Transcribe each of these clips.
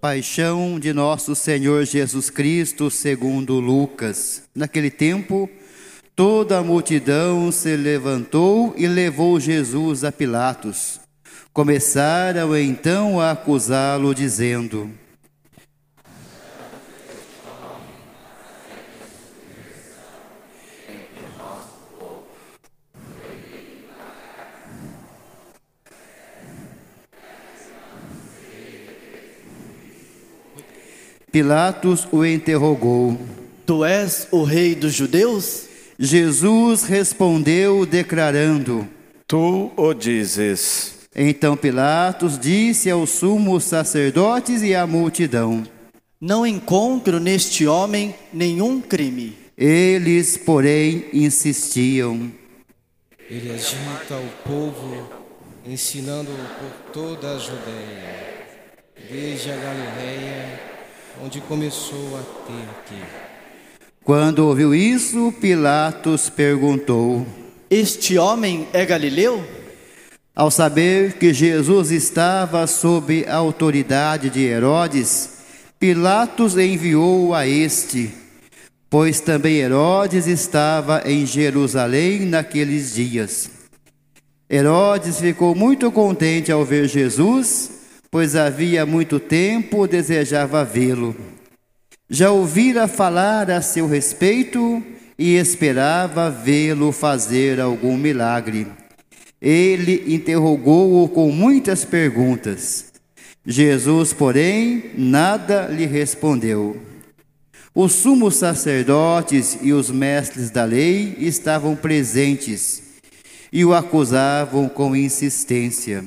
Paixão de nosso Senhor Jesus Cristo, segundo Lucas. Naquele tempo, toda a multidão se levantou e levou Jesus a Pilatos. Começaram então a acusá-lo, dizendo: Pilatos o interrogou: Tu és o rei dos judeus? Jesus respondeu, declarando: Tu o dizes. Então Pilatos disse aos sumos sacerdotes e à multidão: Não encontro neste homem nenhum crime. Eles, porém, insistiam. Ele agita o povo, ensinando por toda a Judéia, desde a Galiléia onde começou até aqui. Quando ouviu isso, Pilatos perguntou: Este homem é galileu? Ao saber que Jesus estava sob a autoridade de Herodes, Pilatos enviou a este, pois também Herodes estava em Jerusalém naqueles dias. Herodes ficou muito contente ao ver Jesus pois havia muito tempo desejava vê-lo. Já ouvira falar a seu respeito e esperava vê-lo fazer algum milagre. Ele interrogou-o com muitas perguntas. Jesus, porém, nada lhe respondeu. Os sumos sacerdotes e os mestres da lei estavam presentes e o acusavam com insistência.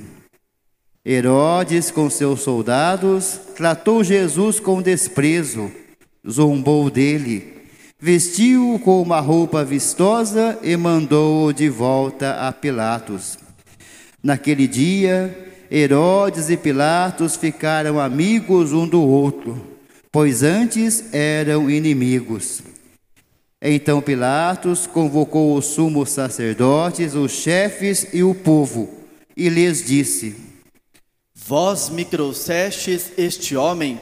Herodes, com seus soldados, tratou Jesus com desprezo, zombou dele, vestiu-o com uma roupa vistosa e mandou-o de volta a Pilatos. Naquele dia, Herodes e Pilatos ficaram amigos um do outro, pois antes eram inimigos. Então Pilatos convocou os sumos sacerdotes, os chefes e o povo, e lhes disse: Vós me trouxestes este homem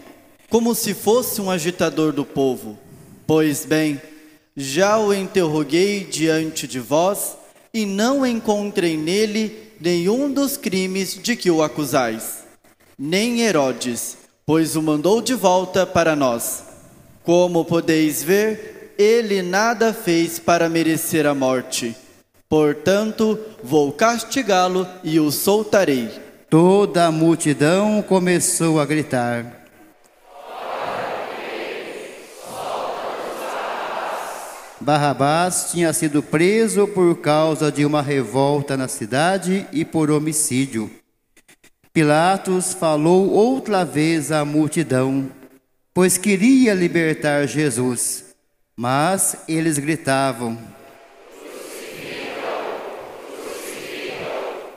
como se fosse um agitador do povo. Pois bem, já o interroguei diante de vós e não encontrei nele nenhum dos crimes de que o acusais, nem Herodes, pois o mandou de volta para nós. Como podeis ver, ele nada fez para merecer a morte. Portanto, vou castigá-lo e o soltarei. Toda a multidão começou a gritar. Barrabás tinha sido preso por causa de uma revolta na cidade e por homicídio. Pilatos falou outra vez à multidão, pois queria libertar Jesus, mas eles gritavam: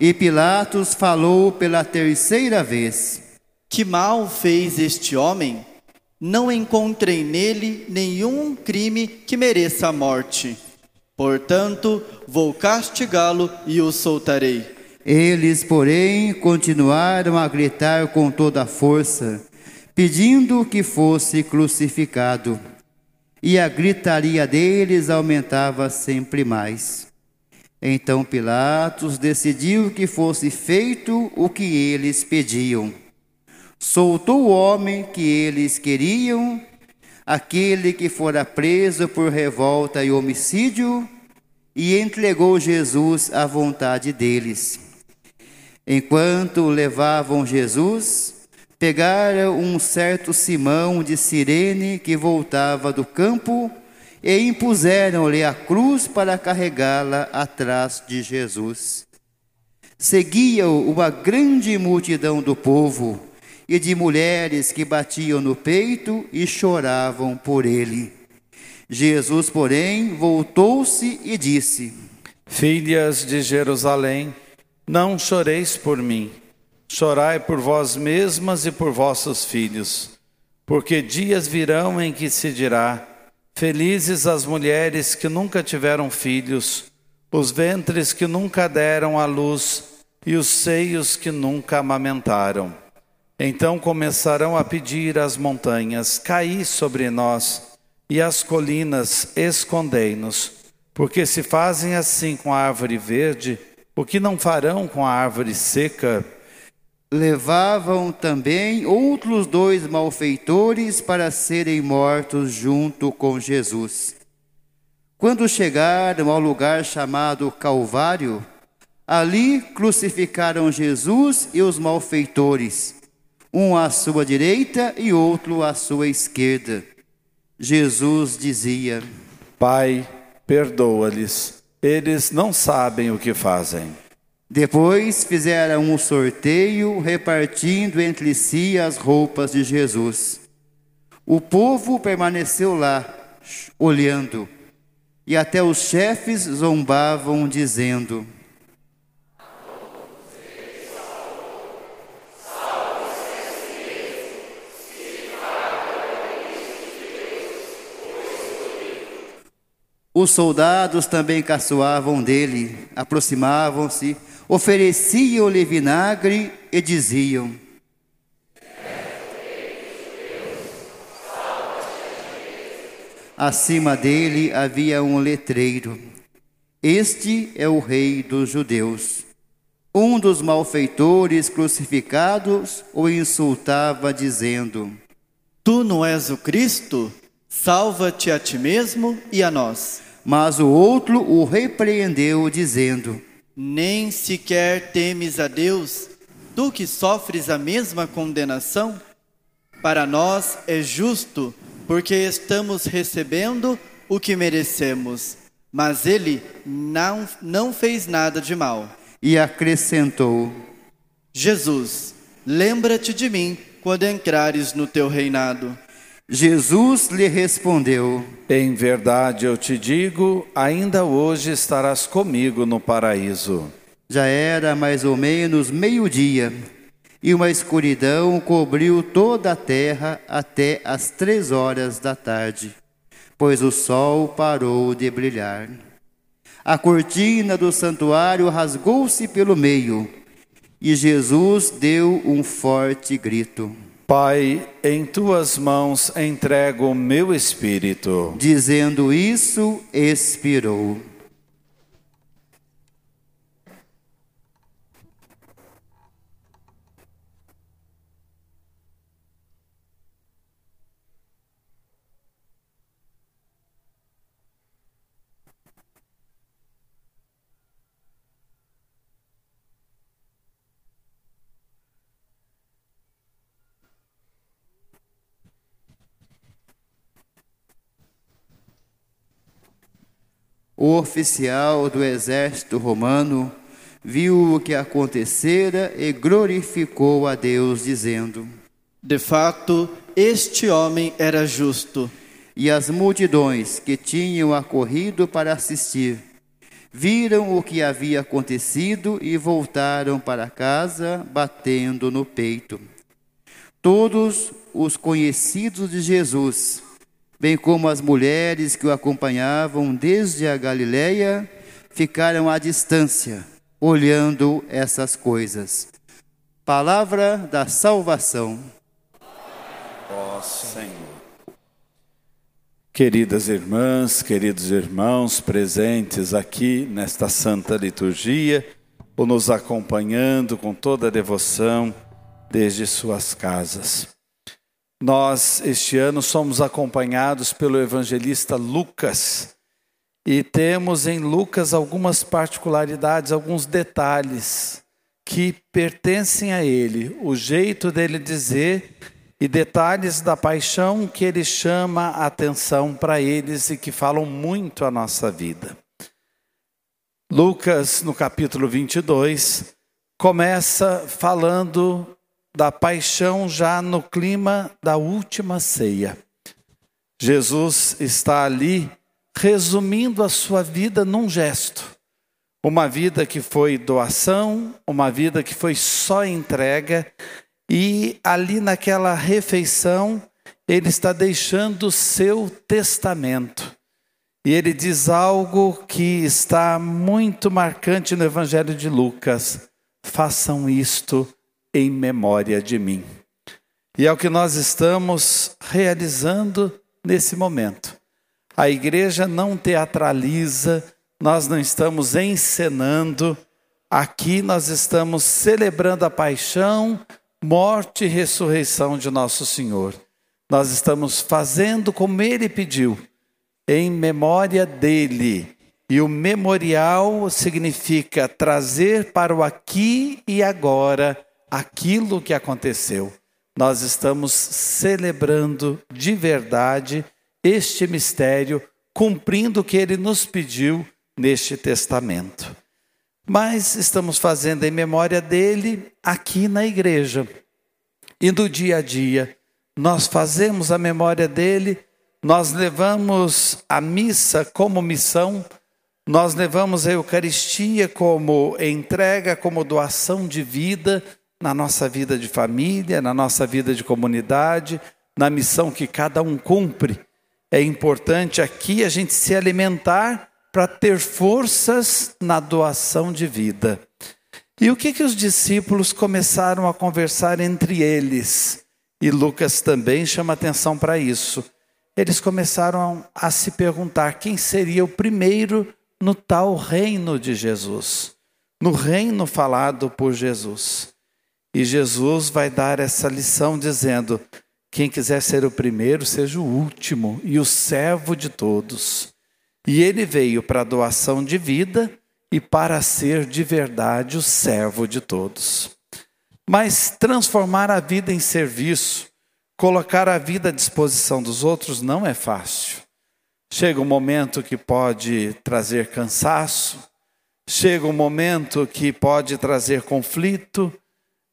E Pilatos falou pela terceira vez: Que mal fez este homem? Não encontrei nele nenhum crime que mereça a morte. Portanto, vou castigá-lo e o soltarei. Eles, porém, continuaram a gritar com toda a força, pedindo que fosse crucificado. E a gritaria deles aumentava sempre mais. Então Pilatos decidiu que fosse feito o que eles pediam. Soltou o homem que eles queriam, aquele que fora preso por revolta e homicídio, e entregou Jesus à vontade deles. Enquanto levavam Jesus, pegaram um certo Simão de Cirene que voltava do campo e impuseram-lhe a cruz para carregá-la atrás de Jesus. Seguia-o uma grande multidão do povo e de mulheres que batiam no peito e choravam por ele. Jesus, porém, voltou-se e disse: Filhas de Jerusalém, não choreis por mim, chorai por vós mesmas e por vossos filhos, porque dias virão em que se dirá: Felizes as mulheres que nunca tiveram filhos, os ventres que nunca deram à luz e os seios que nunca amamentaram. Então começarão a pedir às montanhas: Caí sobre nós, e às colinas, escondei-nos. Porque se fazem assim com a árvore verde, o que não farão com a árvore seca? Levavam também outros dois malfeitores para serem mortos junto com Jesus. Quando chegaram ao lugar chamado Calvário, ali crucificaram Jesus e os malfeitores, um à sua direita e outro à sua esquerda. Jesus dizia: Pai, perdoa-lhes, eles não sabem o que fazem. Depois fizeram um sorteio, repartindo entre si as roupas de Jesus. O povo permaneceu lá, olhando e até os chefes zombavam, dizendo: Os soldados também caçoavam dele, aproximavam-se, ofereciam-lhe vinagre e diziam: Acima dele havia um letreiro: Este é o Rei dos Judeus. Um dos malfeitores crucificados o insultava, dizendo: Tu não és o Cristo? Salva-te a ti mesmo e a nós. Mas o outro o repreendeu, dizendo: Nem sequer temes a Deus, tu que sofres a mesma condenação? Para nós é justo porque estamos recebendo o que merecemos. Mas ele não, não fez nada de mal. E acrescentou: Jesus, lembra-te de mim quando entrares no teu reinado. Jesus lhe respondeu: Em verdade eu te digo, ainda hoje estarás comigo no paraíso. Já era mais ou menos meio-dia e uma escuridão cobriu toda a terra até as três horas da tarde, pois o sol parou de brilhar. A cortina do santuário rasgou-se pelo meio e Jesus deu um forte grito. Pai, em tuas mãos entrego o meu espírito. Dizendo isso, expirou. O oficial do exército romano viu o que acontecera e glorificou a Deus, dizendo: De fato, este homem era justo. E as multidões que tinham acorrido para assistir viram o que havia acontecido e voltaram para casa, batendo no peito. Todos os conhecidos de Jesus bem como as mulheres que o acompanhavam desde a Galileia, ficaram à distância, olhando essas coisas. Palavra da salvação. Ó Senhor. Queridas irmãs, queridos irmãos presentes aqui nesta santa liturgia, ou nos acompanhando com toda a devoção desde suas casas. Nós, este ano, somos acompanhados pelo evangelista Lucas e temos em Lucas algumas particularidades, alguns detalhes que pertencem a ele, o jeito dele dizer e detalhes da paixão que ele chama a atenção para eles e que falam muito a nossa vida. Lucas, no capítulo 22, começa falando da paixão já no clima da última ceia. Jesus está ali resumindo a sua vida num gesto. Uma vida que foi doação, uma vida que foi só entrega, e ali naquela refeição, ele está deixando o seu testamento. E ele diz algo que está muito marcante no Evangelho de Lucas: façam isto em memória de mim. E é o que nós estamos realizando nesse momento. A igreja não teatraliza, nós não estamos encenando, aqui nós estamos celebrando a paixão, morte e ressurreição de nosso Senhor. Nós estamos fazendo como ele pediu, em memória dele. E o memorial significa trazer para o aqui e agora aquilo que aconteceu. Nós estamos celebrando de verdade este mistério, cumprindo o que ele nos pediu neste testamento. Mas estamos fazendo em memória dele aqui na igreja. E no dia a dia, nós fazemos a memória dele, nós levamos a missa como missão nós levamos a Eucaristia como entrega, como doação de vida na nossa vida de família, na nossa vida de comunidade, na missão que cada um cumpre. É importante aqui a gente se alimentar para ter forças na doação de vida. E o que que os discípulos começaram a conversar entre eles? E Lucas também chama atenção para isso. Eles começaram a se perguntar quem seria o primeiro no tal reino de Jesus, no reino falado por Jesus. E Jesus vai dar essa lição dizendo: quem quiser ser o primeiro, seja o último e o servo de todos. E ele veio para a doação de vida e para ser de verdade o servo de todos. Mas transformar a vida em serviço, colocar a vida à disposição dos outros não é fácil. Chega um momento que pode trazer cansaço, chega um momento que pode trazer conflito,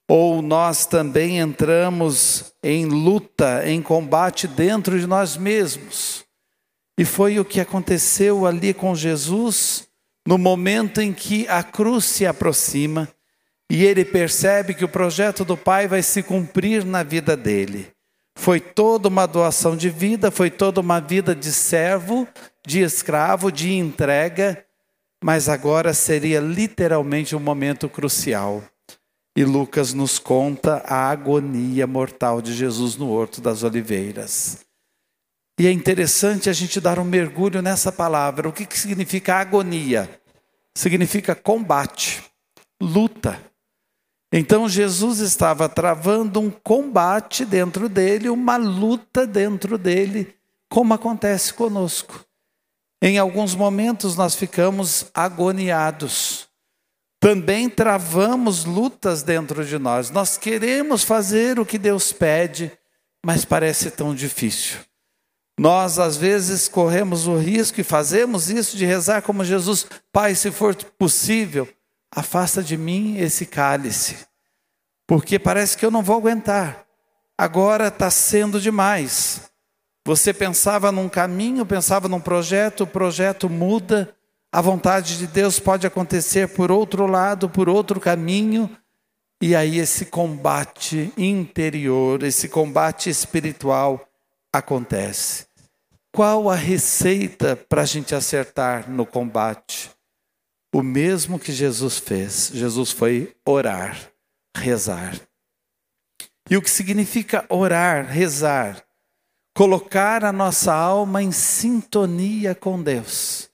ou nós também entramos em luta, em combate dentro de nós mesmos. E foi o que aconteceu ali com Jesus, no momento em que a cruz se aproxima e ele percebe que o projeto do Pai vai se cumprir na vida dele. Foi toda uma doação de vida, foi toda uma vida de servo, de escravo, de entrega, mas agora seria literalmente um momento crucial. E Lucas nos conta a agonia mortal de Jesus no Horto das Oliveiras. E é interessante a gente dar um mergulho nessa palavra. O que, que significa agonia? Significa combate, luta. Então Jesus estava travando um combate dentro dele, uma luta dentro dele, como acontece conosco. Em alguns momentos nós ficamos agoniados. Também travamos lutas dentro de nós. Nós queremos fazer o que Deus pede, mas parece tão difícil. Nós, às vezes, corremos o risco e fazemos isso de rezar como Jesus: Pai, se for possível, afasta de mim esse cálice, porque parece que eu não vou aguentar. Agora está sendo demais. Você pensava num caminho, pensava num projeto, o projeto muda, a vontade de Deus pode acontecer por outro lado, por outro caminho, e aí esse combate interior, esse combate espiritual acontece. Qual a receita para a gente acertar no combate? o mesmo que Jesus fez. Jesus foi orar, rezar. E o que significa orar, rezar? Colocar a nossa alma em sintonia com Deus.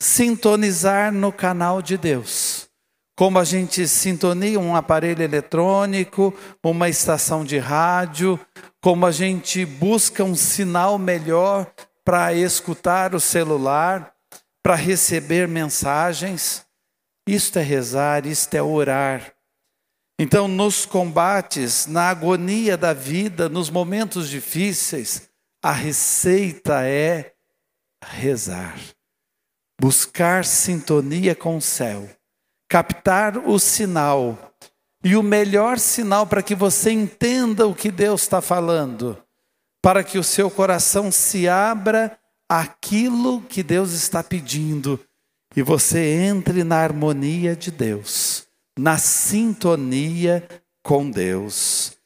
Sintonizar no canal de Deus. Como a gente sintonia um aparelho eletrônico, uma estação de rádio, como a gente busca um sinal melhor para escutar o celular para receber mensagens. Isto é rezar, isto é orar. Então, nos combates, na agonia da vida, nos momentos difíceis, a receita é rezar, buscar sintonia com o céu, captar o sinal. E o melhor sinal para que você entenda o que Deus está falando, para que o seu coração se abra aquilo que Deus está pedindo e você entre na harmonia de Deus, na sintonia com Deus.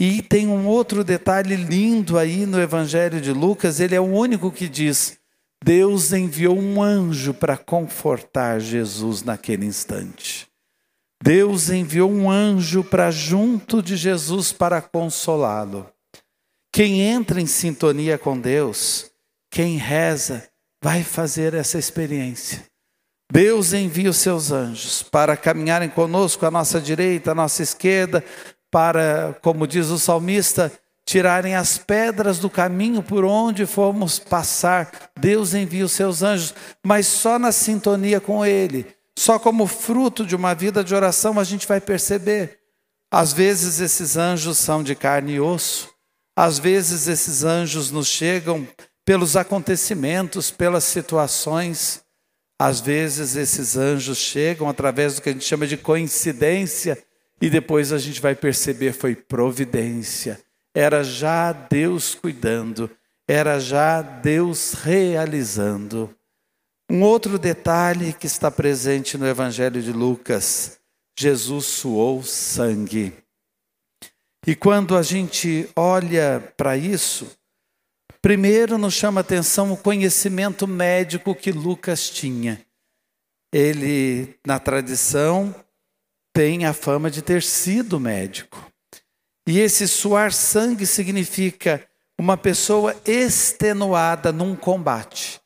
E tem um outro detalhe lindo aí no Evangelho de Lucas, ele é o único que diz: Deus enviou um anjo para confortar Jesus naquele instante. Deus enviou um anjo para junto de Jesus para consolá-lo. Quem entra em sintonia com Deus, quem reza, vai fazer essa experiência. Deus envia os seus anjos para caminharem conosco à nossa direita, à nossa esquerda, para, como diz o salmista, tirarem as pedras do caminho por onde formos passar. Deus envia os seus anjos, mas só na sintonia com Ele, só como fruto de uma vida de oração a gente vai perceber. Às vezes esses anjos são de carne e osso, às vezes esses anjos nos chegam pelos acontecimentos, pelas situações. Às vezes esses anjos chegam através do que a gente chama de coincidência e depois a gente vai perceber foi providência. Era já Deus cuidando, era já Deus realizando. Um outro detalhe que está presente no Evangelho de Lucas: Jesus suou sangue. E quando a gente olha para isso, primeiro nos chama atenção o conhecimento médico que Lucas tinha. Ele, na tradição, tem a fama de ter sido médico. E esse suar sangue significa uma pessoa extenuada num combate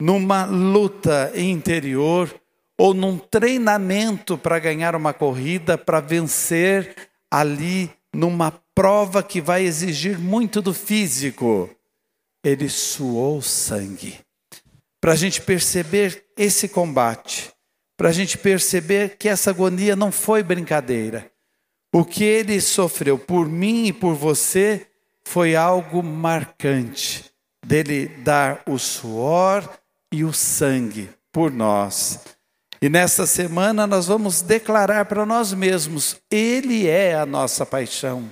numa luta interior ou num treinamento para ganhar uma corrida, para vencer ali numa prova que vai exigir muito do físico. Ele suou sangue. Para a gente perceber esse combate, para a gente perceber que essa agonia não foi brincadeira. O que ele sofreu por mim e por você foi algo marcante, dele dar o suor, e o sangue por nós. E nesta semana nós vamos declarar para nós mesmos: Ele é a nossa paixão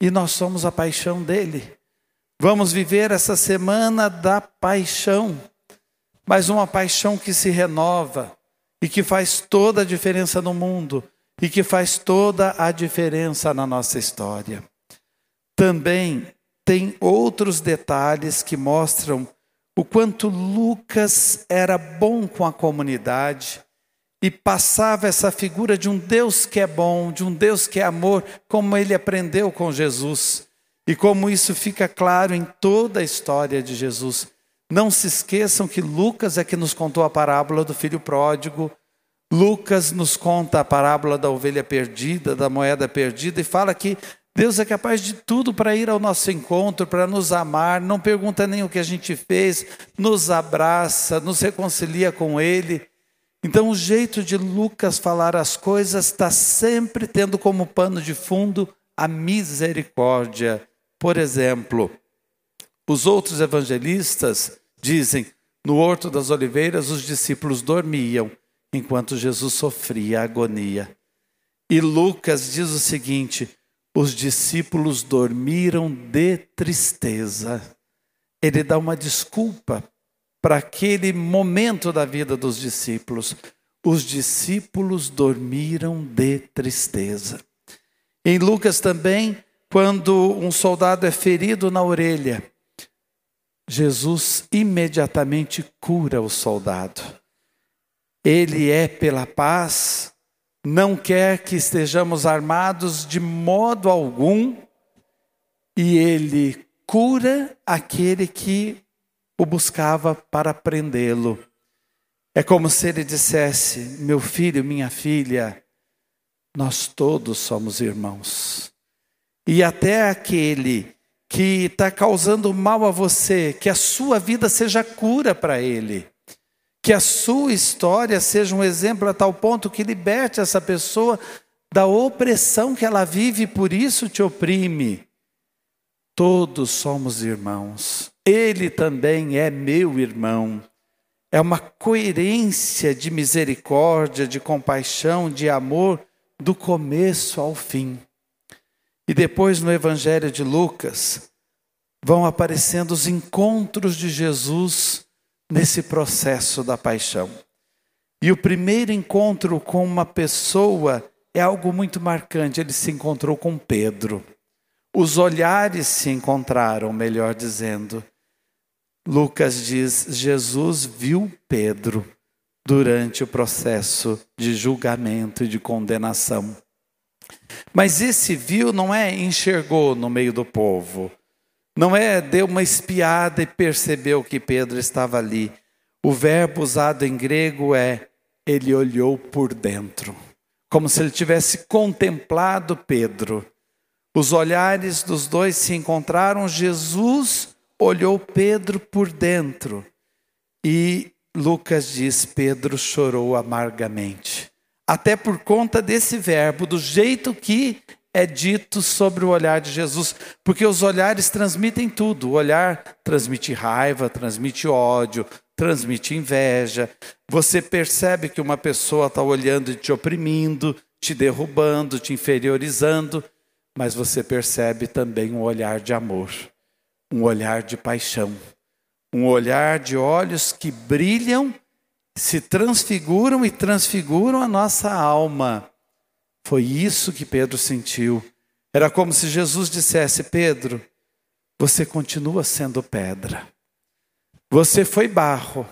e nós somos a paixão dele. Vamos viver essa semana da paixão, mas uma paixão que se renova e que faz toda a diferença no mundo e que faz toda a diferença na nossa história. Também tem outros detalhes que mostram o quanto Lucas era bom com a comunidade e passava essa figura de um Deus que é bom, de um Deus que é amor, como ele aprendeu com Jesus. E como isso fica claro em toda a história de Jesus. Não se esqueçam que Lucas é que nos contou a parábola do filho pródigo. Lucas nos conta a parábola da ovelha perdida, da moeda perdida, e fala que Deus é capaz de tudo para ir ao nosso encontro, para nos amar, não pergunta nem o que a gente fez, nos abraça, nos reconcilia com Ele. Então, o jeito de Lucas falar as coisas está sempre tendo como pano de fundo a misericórdia. Por exemplo, os outros evangelistas dizem: no Horto das Oliveiras, os discípulos dormiam enquanto Jesus sofria agonia. E Lucas diz o seguinte: os discípulos dormiram de tristeza. Ele dá uma desculpa para aquele momento da vida dos discípulos. Os discípulos dormiram de tristeza. Em Lucas também, quando um soldado é ferido na orelha, Jesus imediatamente cura o soldado. Ele é pela paz, não quer que estejamos armados de modo algum, e ele cura aquele que o buscava para prendê-lo. É como se ele dissesse: Meu filho, minha filha, nós todos somos irmãos. E até aquele que está causando mal a você, que a sua vida seja cura para ele. Que a sua história seja um exemplo a tal ponto que liberte essa pessoa da opressão que ela vive, por isso te oprime. Todos somos irmãos. Ele também é meu irmão. É uma coerência de misericórdia, de compaixão, de amor, do começo ao fim. E depois no Evangelho de Lucas, vão aparecendo os encontros de Jesus nesse processo da paixão. E o primeiro encontro com uma pessoa é algo muito marcante. Ele se encontrou com Pedro. Os olhares se encontraram, melhor dizendo. Lucas diz: Jesus viu Pedro. durante o processo de julgamento e de condenação. Mas esse viu não é enxergou no meio do povo, não é deu uma espiada e percebeu que Pedro estava ali. O verbo usado em grego é ele olhou por dentro, como se ele tivesse contemplado Pedro. Os olhares dos dois se encontraram, Jesus olhou Pedro por dentro. E Lucas diz: Pedro chorou amargamente. Até por conta desse verbo, do jeito que é dito sobre o olhar de Jesus, porque os olhares transmitem tudo. O olhar transmite raiva, transmite ódio, transmite inveja. Você percebe que uma pessoa está olhando e te oprimindo, te derrubando, te inferiorizando, mas você percebe também um olhar de amor, um olhar de paixão, um olhar de olhos que brilham, se transfiguram e transfiguram a nossa alma. Foi isso que Pedro sentiu. Era como se Jesus dissesse: Pedro, você continua sendo pedra. Você foi barro,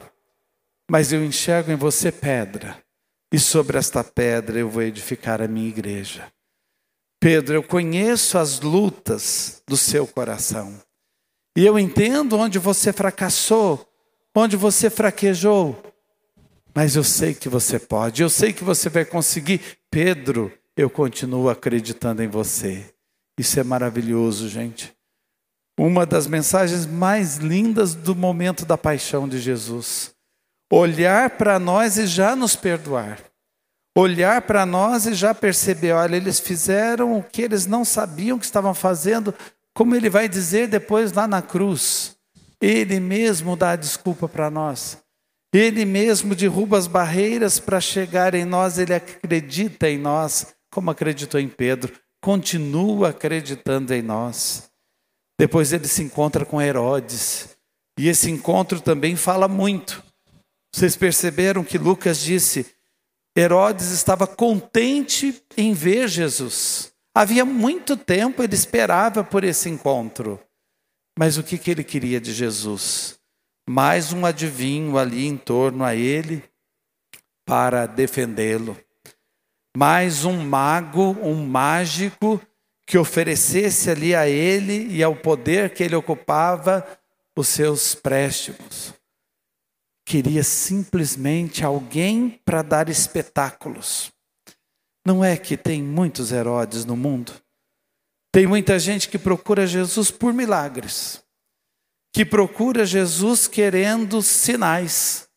mas eu enxergo em você pedra. E sobre esta pedra eu vou edificar a minha igreja. Pedro, eu conheço as lutas do seu coração. E eu entendo onde você fracassou, onde você fraquejou. Mas eu sei que você pode, eu sei que você vai conseguir. Pedro, eu continuo acreditando em você. Isso é maravilhoso, gente. Uma das mensagens mais lindas do momento da paixão de Jesus. Olhar para nós e já nos perdoar olhar para nós e já perceber, olha, eles fizeram o que eles não sabiam que estavam fazendo, como ele vai dizer depois lá na cruz. Ele mesmo dá a desculpa para nós. Ele mesmo derruba as barreiras para chegar em nós, ele acredita em nós, como acreditou em Pedro, continua acreditando em nós. Depois ele se encontra com Herodes, e esse encontro também fala muito. Vocês perceberam que Lucas disse: Herodes estava contente em ver Jesus. Havia muito tempo ele esperava por esse encontro. Mas o que, que ele queria de Jesus? Mais um adivinho ali em torno a ele para defendê-lo. Mais um mago, um mágico que oferecesse ali a ele e ao poder que ele ocupava os seus préstimos queria simplesmente alguém para dar espetáculos. Não é que tem muitos Herodes no mundo? Tem muita gente que procura Jesus por milagres, que procura Jesus querendo sinais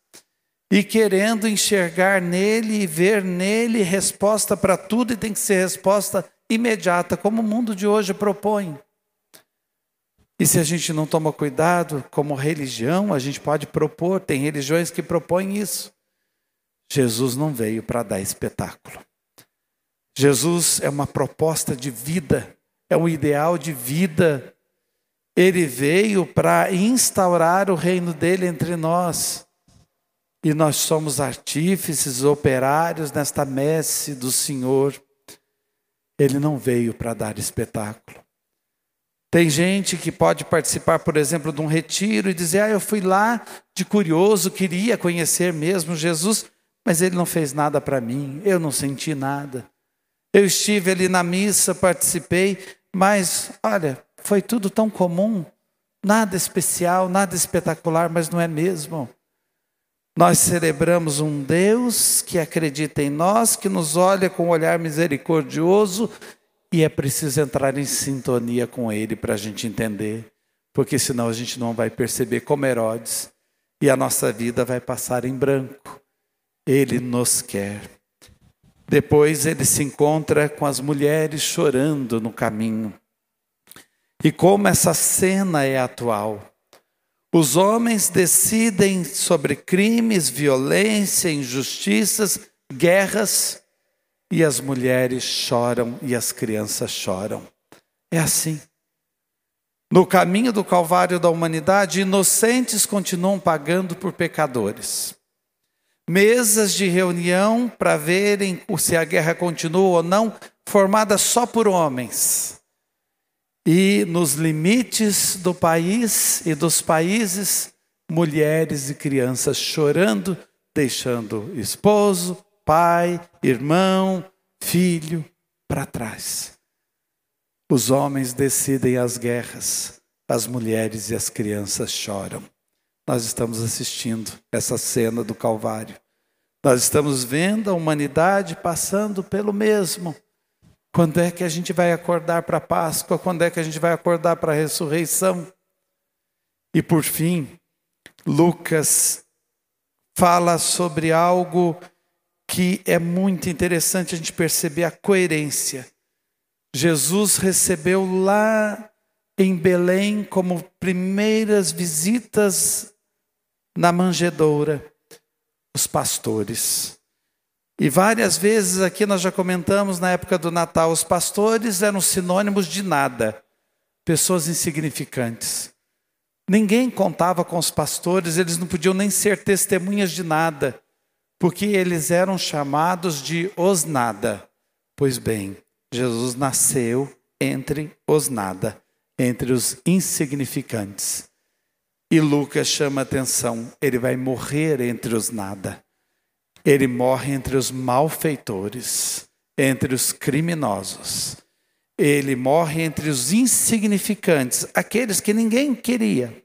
e querendo enxergar nele e ver nele resposta para tudo e tem que ser resposta imediata, como o mundo de hoje propõe. E se a gente não toma cuidado, como religião, a gente pode propor, tem religiões que propõem isso. Jesus não veio para dar espetáculo. Jesus é uma proposta de vida, é um ideal de vida. Ele veio para instaurar o reino dele entre nós. E nós somos artífices, operários nesta messe do Senhor. Ele não veio para dar espetáculo. Tem gente que pode participar, por exemplo, de um retiro e dizer: Ah, eu fui lá de curioso, queria conhecer mesmo Jesus, mas ele não fez nada para mim, eu não senti nada. Eu estive ali na missa, participei, mas olha, foi tudo tão comum, nada especial, nada espetacular, mas não é mesmo. Nós celebramos um Deus que acredita em nós, que nos olha com um olhar misericordioso e é preciso entrar em sintonia com Ele para a gente entender, porque senão a gente não vai perceber como Herodes e a nossa vida vai passar em branco. Ele nos quer. Depois ele se encontra com as mulheres chorando no caminho. E como essa cena é atual. Os homens decidem sobre crimes, violência, injustiças, guerras, e as mulheres choram e as crianças choram. É assim. No caminho do Calvário da humanidade, inocentes continuam pagando por pecadores. Mesas de reunião para verem se a guerra continua ou não, formadas só por homens. E nos limites do país e dos países, mulheres e crianças chorando deixando esposo, pai, irmão, filho para trás. Os homens decidem as guerras, as mulheres e as crianças choram. Nós estamos assistindo essa cena do Calvário. Nós estamos vendo a humanidade passando pelo mesmo. Quando é que a gente vai acordar para a Páscoa? Quando é que a gente vai acordar para a ressurreição? E por fim, Lucas fala sobre algo que é muito interessante a gente perceber a coerência. Jesus recebeu lá em Belém como primeiras visitas na manjedoura os pastores. E várias vezes aqui nós já comentamos na época do Natal, os pastores eram sinônimos de nada, pessoas insignificantes. Ninguém contava com os pastores, eles não podiam nem ser testemunhas de nada, porque eles eram chamados de os nada. Pois bem, Jesus nasceu entre os nada, entre os insignificantes. E Lucas chama atenção, ele vai morrer entre os nada. Ele morre entre os malfeitores, entre os criminosos. Ele morre entre os insignificantes, aqueles que ninguém queria.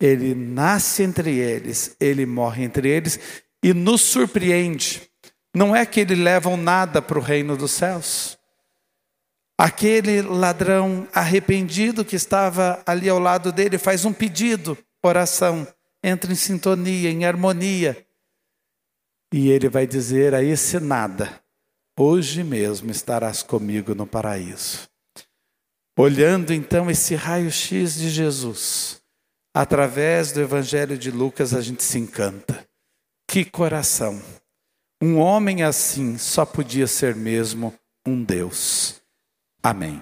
Ele nasce entre eles, ele morre entre eles e nos surpreende. Não é que ele levam nada para o reino dos céus. Aquele ladrão arrependido que estava ali ao lado dele faz um pedido, oração, entra em sintonia, em harmonia. E ele vai dizer a esse nada: Hoje mesmo estarás comigo no paraíso. Olhando então esse raio-x de Jesus, através do Evangelho de Lucas, a gente se encanta. Que coração! Um homem assim só podia ser mesmo um Deus. Amém.